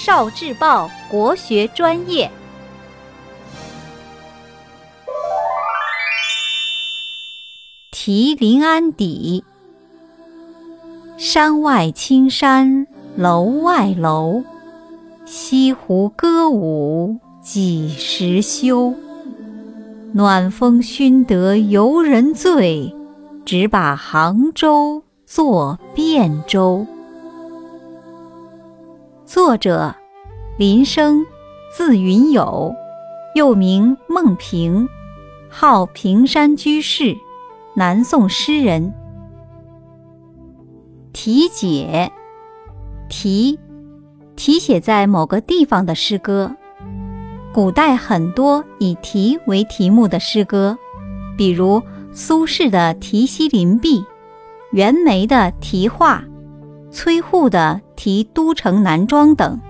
少智报国学专业，题临安邸。山外青山楼外楼，西湖歌舞几时休？暖风熏得游人醉，只把杭州作汴州。作者林升，字云友，又名孟平，号平山居士，南宋诗人。题解，题，题写在某个地方的诗歌。古代很多以题为题目的诗歌，比如苏轼的《题西林壁》，袁枚的《题画》。崔护的《题都城南庄》等。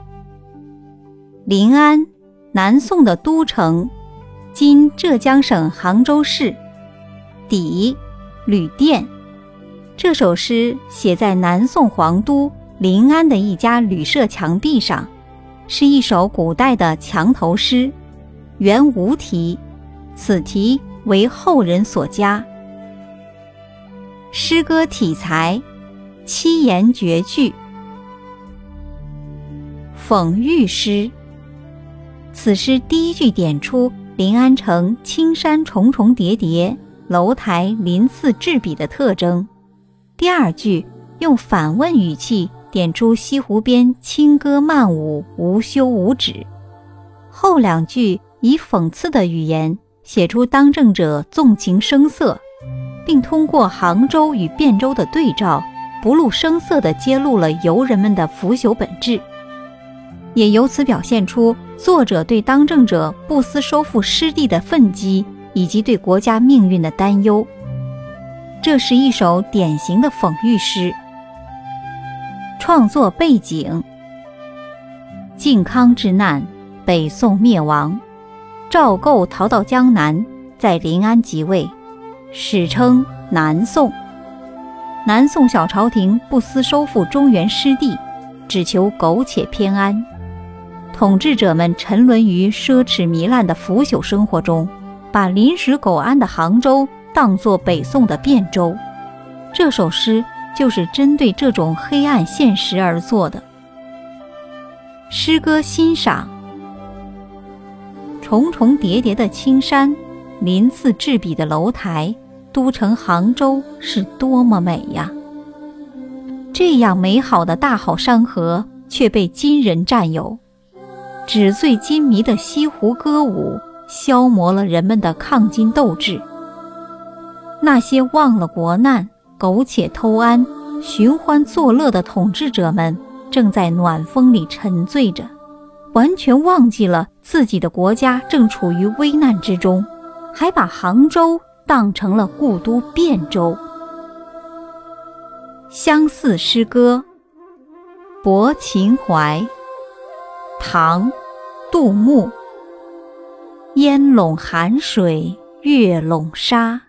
临安，南宋的都城，今浙江省杭州市。邸，旅店。这首诗写在南宋皇都临安的一家旅社墙壁上，是一首古代的墙头诗，原无题，此题为后人所加。诗歌体裁。七言绝句，讽喻诗。此诗第一句点出临安城青山重重叠叠，楼台鳞次栉比的特征。第二句用反问语气点出西湖边轻歌曼舞，无休无止。后两句以讽刺的语言写出当政者纵情声色，并通过杭州与汴州的对照。不露声色地揭露了游人们的腐朽本质，也由此表现出作者对当政者不思收复失地的愤激，以及对国家命运的担忧。这是一首典型的讽喻诗。创作背景：靖康之难，北宋灭亡，赵构逃到江南，在临安即位，史称南宋。南宋小朝廷不思收复中原失地，只求苟且偏安。统治者们沉沦于奢侈糜烂的腐朽生活中，把临时苟安的杭州当作北宋的汴州。这首诗就是针对这种黑暗现实而作的。诗歌欣赏：重重叠叠的青山，鳞次栉比的楼台。都城杭州是多么美呀！这样美好的大好山河却被金人占有，纸醉金迷的西湖歌舞消磨了人们的抗金斗志。那些忘了国难、苟且偷安、寻欢作乐的统治者们，正在暖风里沉醉着，完全忘记了自己的国家正处于危难之中，还把杭州。当成了故都汴州。相似诗歌，《泊秦淮》，唐·杜牧。烟笼寒水月笼沙，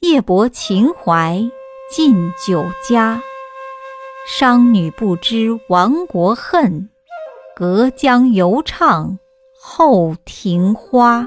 夜泊秦淮近酒家。商女不知亡国恨，隔江犹唱后庭花。